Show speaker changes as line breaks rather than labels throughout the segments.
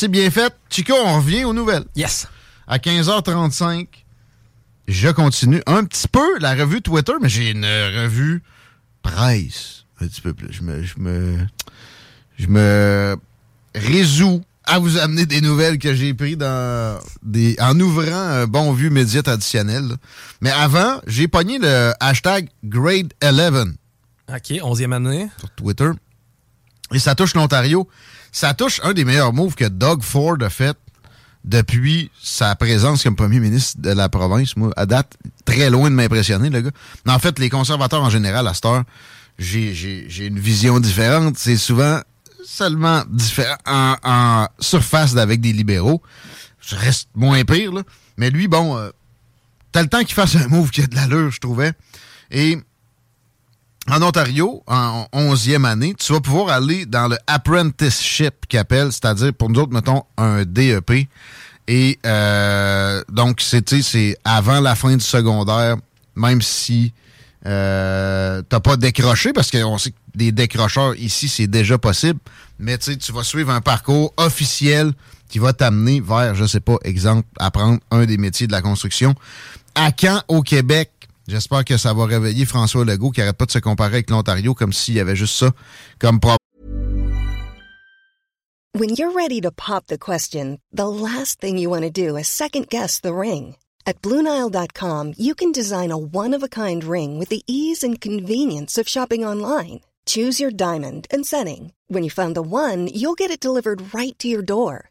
C'est bien fait. Chico, on revient aux nouvelles.
Yes.
À 15h35, je continue un petit peu la revue Twitter, mais j'ai une revue presse. Un petit peu plus. Je me, je me, je me résous à vous amener des nouvelles que j'ai prises dans des, en ouvrant un bon vieux média traditionnel. là. Mais avant, j'ai pogné le hashtag Grade 11
OK, 11e année.
sur Twitter. Et ça touche l'Ontario. Ça touche un des meilleurs moves que Doug Ford a fait depuis sa présence comme premier ministre de la province. Moi, à date, très loin de m'impressionner, le gars. Mais en fait, les conservateurs en général, à cette heure, j'ai, une vision différente. C'est souvent seulement différent en, en surface avec des libéraux. Je reste moins pire, là. Mais lui, bon, euh, t'as le temps qu'il fasse un move qui a de l'allure, je trouvais. Et en Ontario, en 11e année, tu vas pouvoir aller dans le apprenticeship qu'ils appellent, c'est-à-dire pour nous autres, mettons, un DEP. Et euh, donc, c'est avant la fin du secondaire, même si euh, t'as pas décroché, parce qu'on sait que des décrocheurs ici, c'est déjà possible, mais tu vas suivre un parcours officiel qui va t'amener vers, je sais pas, exemple, apprendre un des métiers de la construction. À Caen, au Québec, J'espère que ça va réveiller François Legault qui arrête pas de se comparer avec l'Ontario comme s'il y avait juste ça comme problème.
When you're ready to pop the question, the last thing you want to do is second guess the ring. At Bluenile.com, you can design a one of a kind ring with the ease and convenience of shopping online. Choose your diamond and setting. When you find the one, you'll get it delivered right to your door.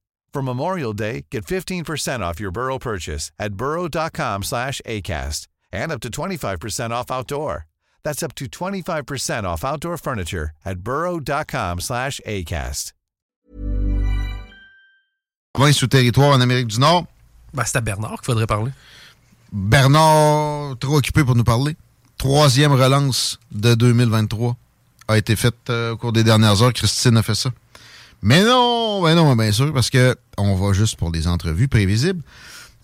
For Memorial Day, get 15% off your Burrow purchase at burrow.com slash ACAST and up to 25% off outdoor. That's up to 25% off outdoor furniture at burrow.com slash ACAST.
Province sous territoire en Amérique du Nord.
Ben, c'est à Bernard qu'il faudrait parler.
Bernard, trop occupé pour nous parler. Troisième relance de 2023 a été faite euh, au cours des dernières heures. Christine a fait ça. Mais non, ben non, bien sûr, parce que on va juste pour des entrevues prévisibles.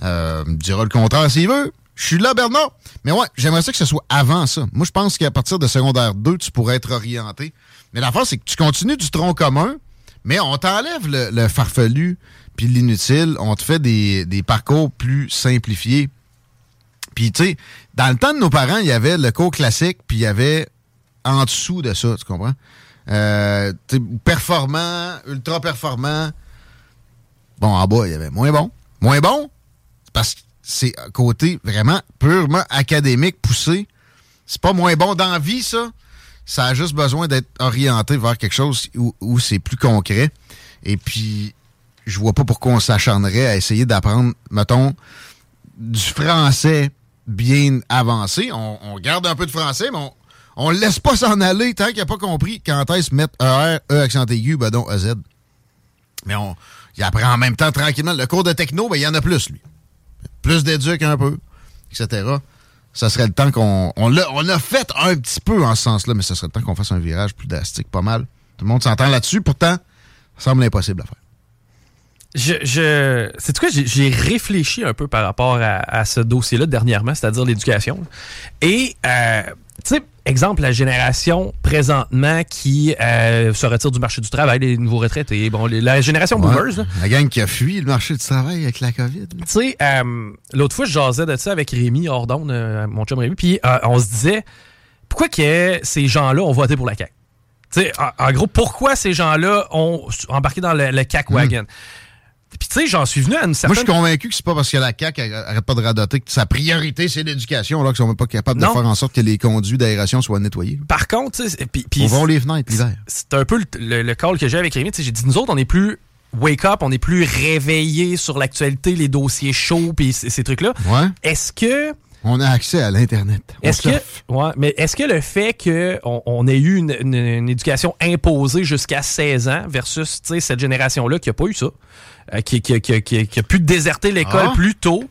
Euh, dira le contraire s'il veut. Je suis là, Bernard. Mais ouais, j'aimerais ça que ce soit avant ça. Moi, je pense qu'à partir de secondaire 2, tu pourrais être orienté. Mais l'affaire, c'est que tu continues du tronc commun, mais on t'enlève le, le farfelu puis l'inutile. On te fait des, des parcours plus simplifiés. Puis, tu sais, dans le temps de nos parents, il y avait le cours classique, puis il y avait en dessous de ça, tu comprends? Euh, performant, ultra performant. Bon, en bas, il y avait moins bon. Moins bon, parce que c'est côté vraiment purement académique, poussé. C'est pas moins bon dans la vie, ça. Ça a juste besoin d'être orienté vers quelque chose où, où c'est plus concret. Et puis, je vois pas pourquoi on s'acharnerait à essayer d'apprendre, mettons, du français bien avancé. On, on garde un peu de français, mais on, on le laisse pas s'en aller tant qu'il n'a pas compris quand est-ce mettre ER, E accent aigu, ben donc EZ. Mais on, il apprend en même temps tranquillement. Le cours de techno, ben, il y en a plus, lui. Plus d'éduc un peu, etc. Ça serait le temps qu'on. On l'a, on a fait un petit peu en ce sens-là, mais ça serait le temps qu'on fasse un virage plus drastique, pas mal. Tout le monde s'entend là-dessus. Pourtant, Ça semble impossible à faire.
Je, je c'est quoi, j'ai réfléchi un peu par rapport à, ce dossier-là dernièrement, c'est-à-dire l'éducation. Et, euh, tu sais, exemple, la génération présentement qui euh, se retire du marché du travail, les nouveaux retraités, bon, la génération boomers.
La gang qui a fui le marché du travail avec la COVID. Tu
sais, euh, l'autre fois, je jasais de ça avec Rémi Ordon, mon chum Rémi, puis on se disait, pourquoi que ces gens-là ont voté pour la CAQ? sais, en, gros, pourquoi ces gens-là ont embarqué dans le, le CAC wagon? Puis, tu sais, j'en suis venu à une certaine.
Moi, je suis convaincu que c'est pas parce que la CAQ arrête pas de radoter que sa priorité, c'est l'éducation, là, qu'ils sont même pas capables de faire en sorte que les conduits d'aération soient nettoyés.
Par contre, tu sais.
On les fenêtres l'hiver.
C'est un peu le, call que j'ai avec Rémi. J'ai dit, nous autres, on est plus wake up, on est plus réveillés sur l'actualité, les dossiers chauds, puis ces, trucs-là.
Ouais.
Est-ce que
on a accès à l'Internet.
Est-ce que, ouais, mais est-ce que le fait qu'on on ait eu une, éducation imposée jusqu'à 16 ans versus cette génération-là qui n'a pas eu ça, euh, qui, qui, qui, a pu déserter l'école ah. plus tôt,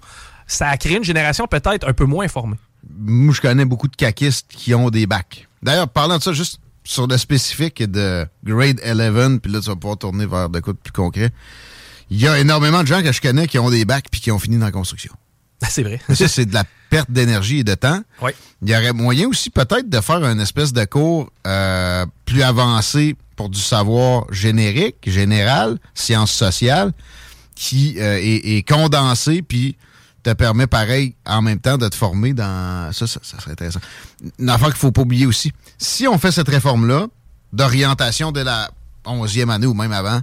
ça a créé une génération peut-être un peu moins informée?
Moi, je connais beaucoup de caquistes qui ont des bacs. D'ailleurs, parlant de ça, juste sur le spécifique de grade 11, puis là, tu vas pouvoir tourner vers de quoi de plus concret. Il y a énormément de gens que je connais qui ont des bacs puis qui ont fini dans la construction.
Ah, c'est vrai.
ça, c'est de la perte d'énergie et de temps.
Oui.
Il y aurait moyen aussi peut-être de faire une espèce de cours euh, plus avancé pour du savoir générique, général, sciences sociales, qui euh, est, condensé, puis te permet pareil en même temps de te former dans... Ça, ça, serait intéressant. Une affaire qu'il faut pas oublier aussi. Si on fait cette réforme-là, d'orientation de la 11e année ou même avant,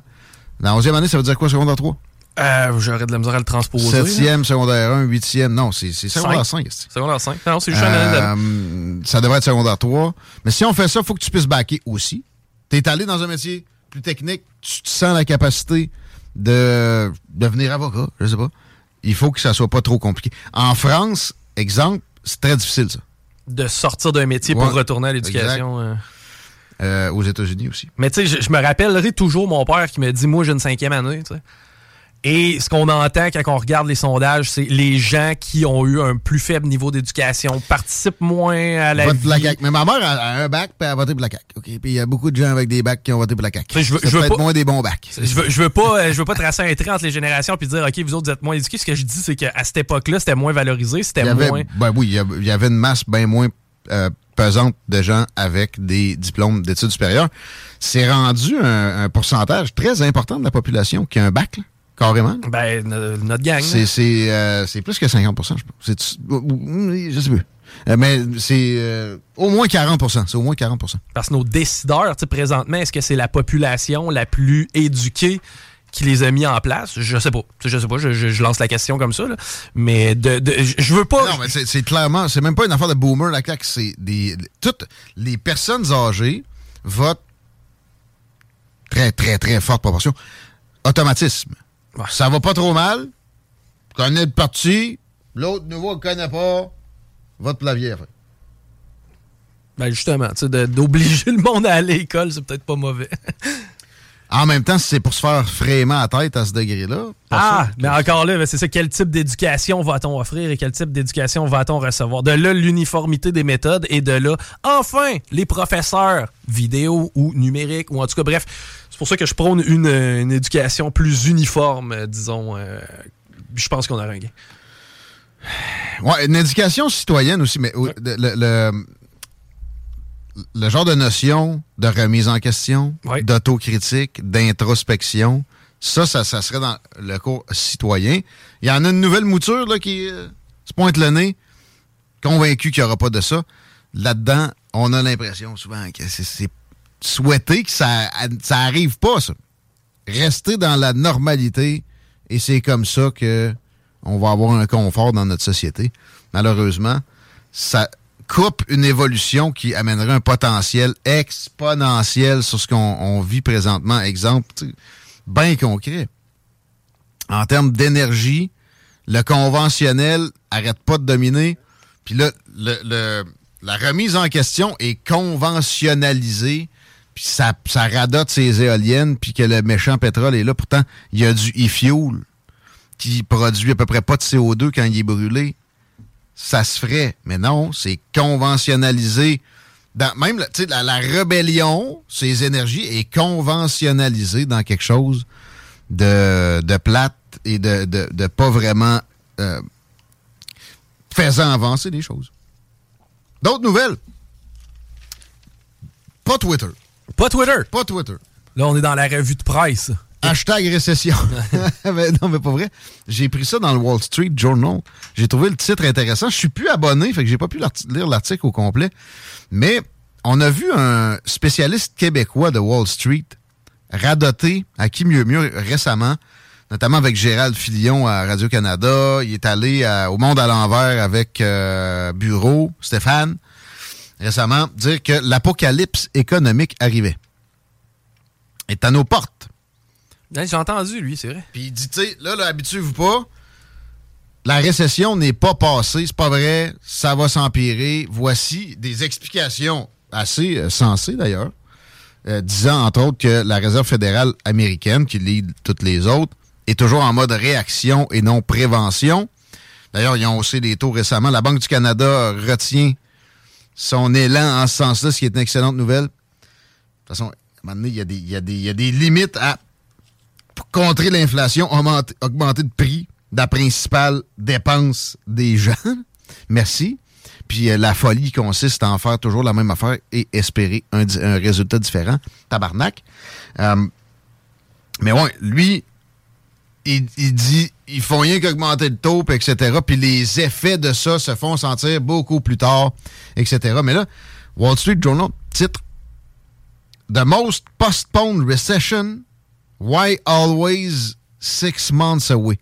la 11e année, ça veut dire quoi, secondaire 3?
Euh, J'aurais de la misère à le transposer.
Septième, secondaire 1, huitième. Non, c'est secondaire 5.
Secondaire 5. Non, c'est juste euh,
Ça devrait être secondaire 3. Mais si on fait ça, il faut que tu puisses backer aussi. Tu es allé dans un métier plus technique, tu te sens la capacité de devenir avocat, je sais pas. Il faut que ça soit pas trop compliqué. En France, exemple, c'est très difficile, ça.
De sortir d'un métier pour retourner à l'éducation. Euh.
Euh, aux États-Unis aussi.
Mais tu sais, je, je, me rappellerai toujours mon père qui me dit Moi, j'ai une cinquième année. Tu sais. Et ce qu'on entend quand on regarde les sondages, c'est les gens qui ont eu un plus faible niveau d'éducation participent moins à la
Vote vie. La CAQ. Mais ma mère a un bac puis elle a voté pour la CAQ. Puis il y a beaucoup de gens avec des bacs qui ont voté pour la CAQ.
Je veux,
je veux pas, moins des bons bacs.
Je veux, je veux pas, je veux pas tracer un trait entre les générations puis dire OK, vous autres vous êtes moins éduqués. Ce que je dis c'est qu'à cette époque-là, c'était moins valorisé, c'était moins.
Ben oui, il y avait une masse bien moins euh, pesante de gens avec des diplômes d'études supérieures. C'est rendu un, pourcentage très important de la population qui a un bac. Là. Carrément?
Ben, notre gang.
Euh, c'est plus que 50% je pense. Je sais plus. Euh, mais c'est euh, au moins 40% C'est au moins 40%
Parce que nos décideurs, présentement, est-ce que c'est la population la plus éduquée qui les a mis en place? Je sais pas. Je sais pas. Je, lance la question comme ça. Mais de, je veux pas.
Non, mais c'est clairement, c'est même pas une affaire de boomer, la claque. C'est des. Toutes les personnes âgées votent très, très, très forte proportion. Automatisme. Ça va pas trop mal. Connais le parti. L'autre nouveau ne connaît pas. Vote pour la vieille
Ben justement, d'obliger le monde à aller à l'école, c'est peut-être pas mauvais.
En même temps, c'est pour se faire frément à tête à ce degré-là.
Ah, mais encore là, c'est ça. Quel type d'éducation va-t-on offrir et quel type d'éducation va-t-on recevoir? De là, l'uniformité des méthodes et de là, enfin, les professeurs vidéo ou numérique ou en tout cas, bref, pour ça que je prône une, éducation plus uniforme, euh, disons. Euh, je pense qu'on a un gain.
Ouais, une éducation citoyenne aussi, mais le le genre de notion de remise en question, d'autocritique, d'introspection, ça, ça, serait dans le cours citoyen. Il y en a une nouvelle mouture là, qui euh, se pointe le nez, convaincu qu'il n'y aura pas de ça. Là-dedans, on a l'impression souvent que c'est souhaité que ça, ça arrive pas, ça. Rester dans la normalité, et c'est comme ça que on va avoir un confort dans notre société. Malheureusement, ça, coupe une évolution qui amènerait un potentiel exponentiel sur ce qu'on vit présentement. Exemple, bien concret. En termes d'énergie, le conventionnel arrête pas de dominer. Puis là, le, la remise en question est conventionnalisée. Puis ça, ça radote ses éoliennes, puis que le méchant pétrole est là. Pourtant, il y a du e-fuel qui produit à peu près pas de CO2 quand il est brûlé ça se ferait. Mais non, c'est conventionnalisé même la, la, rébellion, ces énergies, est conventionnalisée dans quelque chose de, de plate et de, de, pas vraiment euh, faisant avancer les choses. D'autres nouvelles? Pas Twitter.
Pas Twitter.
Pas Twitter.
Là, on est dans la revue de presse.
Hashtag récession. non, mais pas vrai. J'ai pris ça dans le Wall Street Journal. J'ai trouvé le titre intéressant. Je suis plus abonné, fait que j'ai pas pu lire l'article au complet. Mais on a vu un spécialiste québécois de Wall Street radoter à qui mieux mieux récemment, notamment avec Gérald Filion à Radio-Canada. Il est allé au Monde à l'envers avec euh, Bureau, Stéphane, récemment, dire que l'apocalypse économique arrivait. Est à nos portes.
J'ai entendu, lui, c'est vrai.
Puis il dit, tu sais, là, là habituez-vous pas. La récession n'est pas passée, c'est pas vrai, ça va s'empirer. Voici des explications assez euh, sensées d'ailleurs, euh, disant entre autres que la Réserve fédérale américaine, qui lit toutes les autres, est toujours en mode réaction et non prévention. D'ailleurs, ils ont haussé les taux récemment. La Banque du Canada retient son élan en ce sens-là, ce qui est une excellente nouvelle. De toute façon, à un moment donné, il y a des, il y a des, il y a des limites à contrer l'inflation, augmenter, augmenter de prix de la principale dépense des gens. Merci. Puis euh, la folie consiste à en faire toujours la même affaire et espérer un, résultat différent. Tabarnak. Euh, mais ouais, lui, il, dit ils font rien qu'augmenter le taux, etc. Puis les effets de ça se font sentir beaucoup plus tard, etc. Mais là, Wall Street Journal titre The most postponed recession Why always six months away?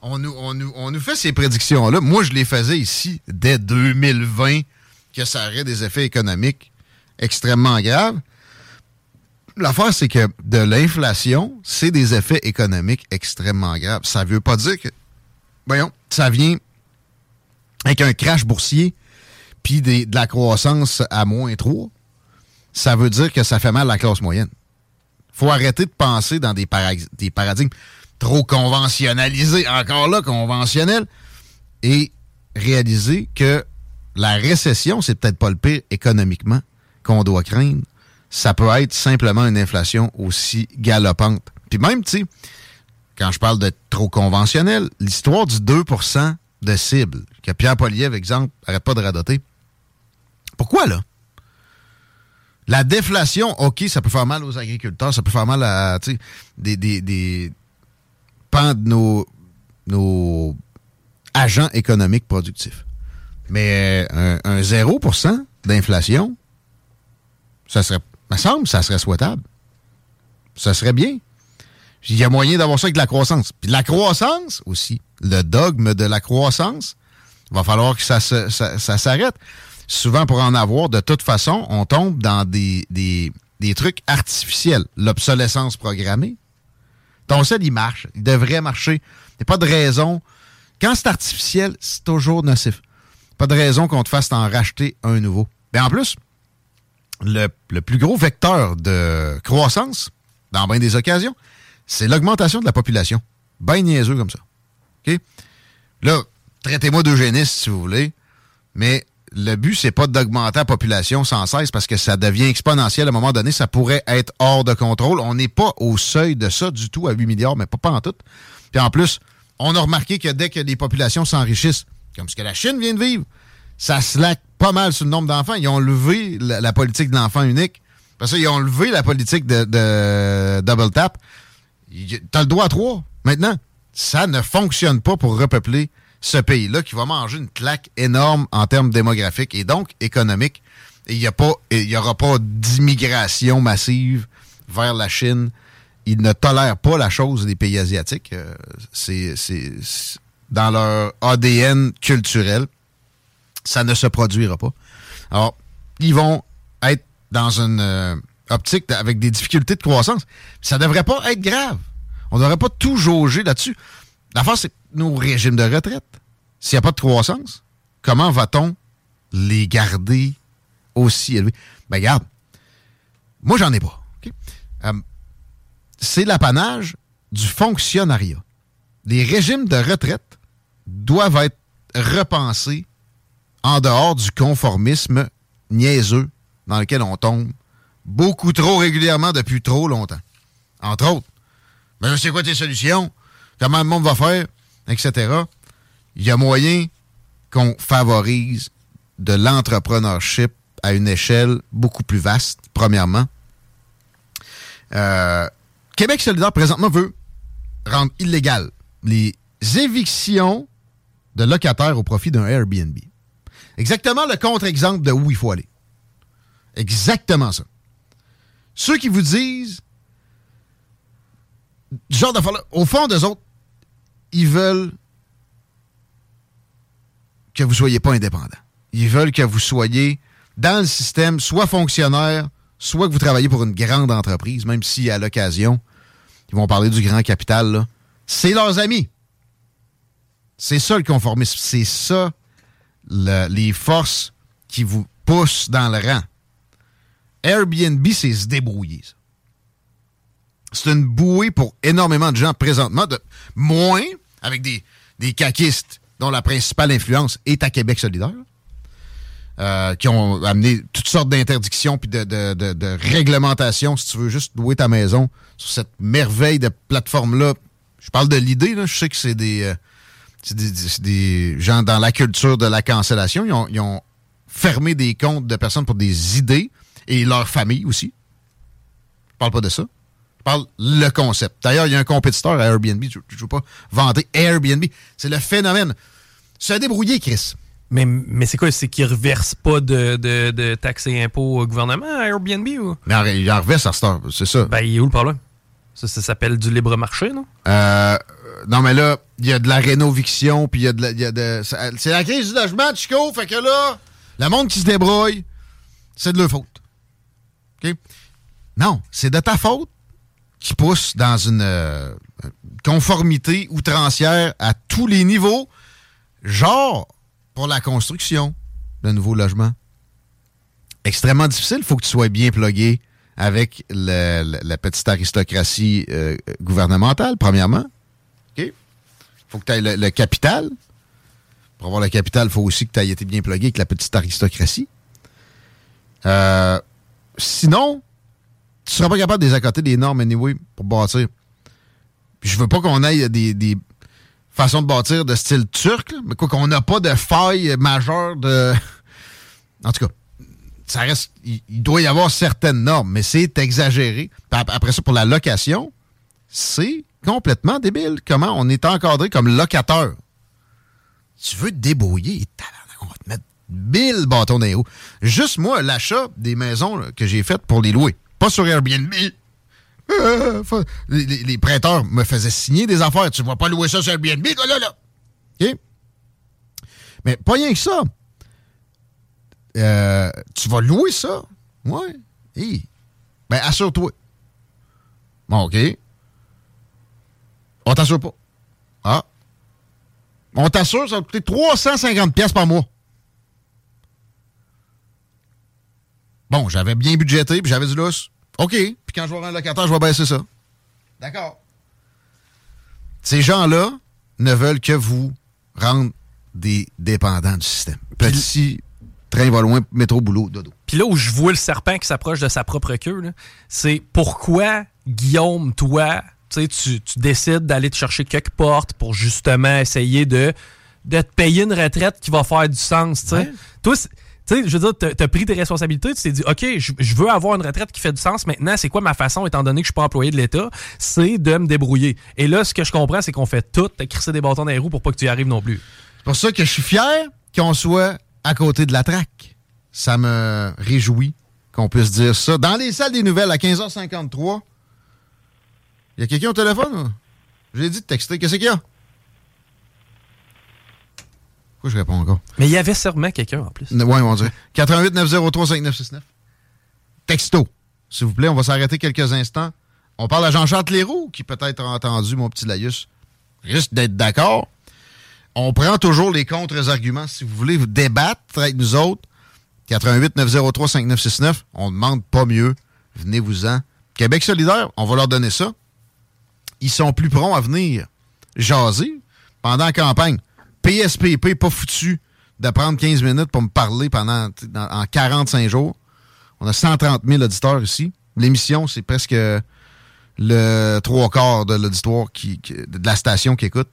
On nous, on nous, fait ces prédictions-là. Moi, je les faisais ici dès 2020 que ça aurait des effets économiques extrêmement graves. L'affaire, c'est que de l'inflation, c'est des effets économiques extrêmement graves. Ça ne veut pas dire que, voyons, ça vient avec un crash boursier puis de la croissance à moins 3. Ça veut dire que ça fait mal à la classe moyenne faut arrêter de penser dans des, des paradigmes trop conventionnalisés, encore là, conventionnels, et réaliser que la récession, c'est peut-être pas le pire économiquement qu'on doit craindre. Ça peut être simplement une inflation aussi galopante. Puis même, tu sais, quand je parle de trop conventionnel, l'histoire du 2% de cible, que Pierre Poliev, exemple, arrête pas de radoter. Pourquoi, là? La déflation, OK, ça peut faire mal aux agriculteurs, ça peut faire mal à des, des, des pans de nos, nos agents économiques productifs. Mais un, un 0% d'inflation, ça serait, me semble, ça serait souhaitable. Ça serait bien. Il y a moyen d'avoir ça avec la croissance. Puis la croissance aussi, le dogme de la croissance, va falloir que ça, s'arrête souvent pour en avoir, de toute façon, on tombe dans des, des, trucs artificiels. L'obsolescence programmée. Ton sel, il marche. Il devrait marcher. Il n'y a pas de raison. Quand c'est artificiel, c'est toujours nocif. Pas de raison qu'on te fasse t'en racheter un nouveau. Mais en plus, le, plus gros vecteur de croissance, dans bien des occasions, c'est l'augmentation de la population. Ben niaiseux comme ça. Là, traitez-moi d'eugéniste si vous voulez, mais le but, c'est pas d'augmenter la population sans cesse parce que ça devient exponentiel. À un moment donné, ça pourrait être hors de contrôle. On n'est pas au seuil de ça du tout à 8 milliards, mais pas, pas en tout. Puis en plus, on a remarqué que dès que les populations s'enrichissent, comme ce que la Chine vient de vivre, ça slack pas mal sur le nombre d'enfants. Ils ont levé la, politique de l'enfant unique. Parce qu'ils ont levé la politique de, double tap. T'as le droit à trois. Maintenant, ça ne fonctionne pas pour repeupler ce pays-là qui va manger une claque énorme en termes démographiques et donc économiques. Il n'y aura pas d'immigration massive vers la Chine. Ils ne tolèrent pas la chose des pays asiatiques. Euh, c'est dans leur ADN culturel. Ça ne se produira pas. Alors, ils vont être dans une euh, optique avec des difficultés de croissance. Ça ne devrait pas être grave. On ne devrait pas tout jauger là-dessus. L'affaire, c'est nos régimes de retraite. S'il n'y a pas de croissance, comment va-t-on les garder aussi élevés? Ben, regarde, moi, j'en ai pas. Euh, c'est l'apanage du fonctionnariat. Les régimes de retraite doivent être repensés en dehors du conformisme niaiseux dans lequel on tombe beaucoup trop régulièrement depuis trop longtemps. Entre autres. Mais c'est quoi tes solutions? Comment le monde va faire? Etc. Il y a moyen qu'on favorise de l'entrepreneurship à une échelle beaucoup plus vaste, premièrement. Euh, Québec solidaire, présentement, veut rendre illégal les évictions de locataires au profit d'un Airbnb. Exactement le contre-exemple de où il faut aller. Exactement ça. Ceux qui vous disent, genre de au fond des autres, ils veulent que vous ne soyez pas indépendant. Ils veulent que vous soyez dans le système, soit fonctionnaire, soit que vous travaillez pour une grande entreprise, même si à l'occasion, ils vont parler du grand capital. C'est leurs amis. C'est ça le conformisme. C'est ça les forces qui vous poussent dans le rang. Airbnb, c'est se débrouiller. C'est une bouée pour énormément de gens présentement, de moins avec des, des caquistes dont la principale influence est à Québec solidaire. Euh, qui ont amené toutes sortes d'interdictions puis de, de, de, réglementations si tu veux juste louer ta maison sur cette merveille de plateforme-là. Je parle de l'idée. Je sais que c'est des, euh, des, des, gens dans la culture de la cancellation. Ils ont, ils ont, fermé des comptes de personnes pour des idées et leur famille aussi. Je parle pas de ça. Je parle le concept. D'ailleurs, il y a un compétiteur à Airbnb. Je ne veux pas vanter Airbnb. C'est le phénomène. Se débrouiller, Chris.
Mais, mais c'est quoi? C'est qu'ils ne reversent pas de, de, de, taxes et impôts au gouvernement à Airbnb ou?
Mais ils en reversent à Star, c'est ça.
Ben, il est où le problème? Ça, ça s'appelle du libre marché, non?
Euh, non, mais là, il y a de la rénoviction, puis il y a de la. de, c'est la crise du logement, Chico, fait que là, le monde qui se débrouille, c'est de leur faute. OK? Non, c'est de ta faute qui pousse dans une euh, conformité outrancière à tous les niveaux, genre pour la construction de nouveaux logements. Extrêmement difficile. Il faut que tu sois bien plugué avec la petite aristocratie euh, gouvernementale, premièrement. Il faut que tu aies le, capital. Pour avoir le capital, il faut aussi que tu aies été bien plugué avec la petite aristocratie. Euh, sinon, tu seras pas capable de les des normes anyway pour bâtir. je veux pas qu'on aille des, des, façon de bâtir de style turc, mais quoi qu'on n'a pas de faille majeure de. En tout cas, ça reste. Il, doit y avoir certaines normes, mais c'est exagéré. Après ça, pour la location, c'est complètement débile. Comment on est encadré comme locateur? Tu veux te débrouiller, on va te mettre mille bâtons dans. Juste moi, l'achat des maisons que j'ai faites pour les louer, pas sur Airbnb, euh, les, prêteurs me faisaient signer des affaires. Tu ne vas pas louer ça sur Airbnb, là, là. OK? Mais pas rien que ça. Euh, tu vas louer ça? Ouais. Ben, assure-toi. Bon, OK. On t'assure pas. Ah. On t'assure, ça va coûter 350 pièces par mois. Bon, j'avais bien budgété, puis j'avais du lousse. OK. Puis quand je vais un locataire, je vais baisser ça. D'accord. Ces gens-là ne veulent que vous rendre des dépendants du système. Petit train va loin, métro, boulot, dodo.
Puis là où je vois le serpent qui s'approche de sa propre queue, c'est pourquoi, Guillaume, toi, tu, tu décides d'aller te chercher quelques portes pour justement essayer de, de te payer une retraite qui va faire du sens. Toi, tu sais, je veux dire, tu as pris tes responsabilités, tu t'es dit, OK, je veux avoir une retraite qui fait du sens. Maintenant, c'est quoi ma façon, étant donné que je suis pas employé de l'État? C'est de me débrouiller. Et là, ce que je comprends, c'est qu'on fait tout, t'as crissé des bâtons dans les roues pour pas que tu y arrives non plus.
C'est pour ça que je suis fier qu'on soit à côté de la traque. Ça me réjouit qu'on puisse dire ça. Dans les salles des nouvelles, à 15h53, il y a quelqu'un au téléphone? J'ai dit de texter. Qu'est-ce qu'il y a? Pourquoi je réponds encore?
Mais il y avait sûrement quelqu'un en plus.
Oui, on dirait. 88 903 5969. Texto. S'il vous plaît, on va s'arrêter quelques instants. On parle à Jean-Charles Leroux, qui peut-être a entendu mon petit laïus. Risque d'être d'accord. On prend toujours les contre-arguments. Si vous voulez vous débattre avec nous autres, 88 903 5969. On ne demande pas mieux. Venez-vous-en. Québec solidaire, on va leur donner ça. Ils sont plus prompts à venir jaser pendant la campagne. PSPP, pas foutu de prendre 15 minutes pour me parler pendant en 45 jours. On a 130 000 auditeurs ici. L'émission, c'est presque le trois quarts de l'auditoire qui, de la station qui écoute.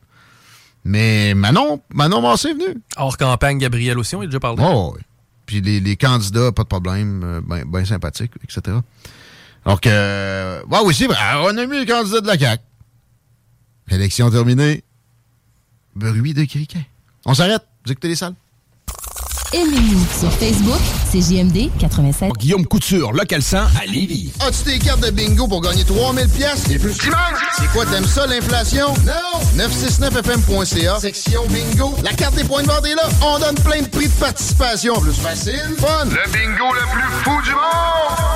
Mais Manon, Manon Massé est venu.
Hors campagne, Gabriel aussi, on est déjà parlé.
Oh, oui. Puis les, les, candidats, pas de problème, euh, bien ben sympathiques, etc. Que, euh, ouais, oui, vrai, on a mis les candidats de la CAQ. Élection terminée. Bruit de criquet. On s'arrête. Vous écoutez les salles.
Aimez-nous sur Facebook, c'est JMD 87.
Guillaume Couture, local 100 à Lévis.
As-tu des cartes de bingo pour gagner 3000 pièces
et plus
C'est quoi, t'aimes ça, l'inflation? Non! 969fm.ca, section bingo. La carte des points de vente est là. On donne plein de prix de participation. Plus facile, fun.
Le bingo le plus fou du monde!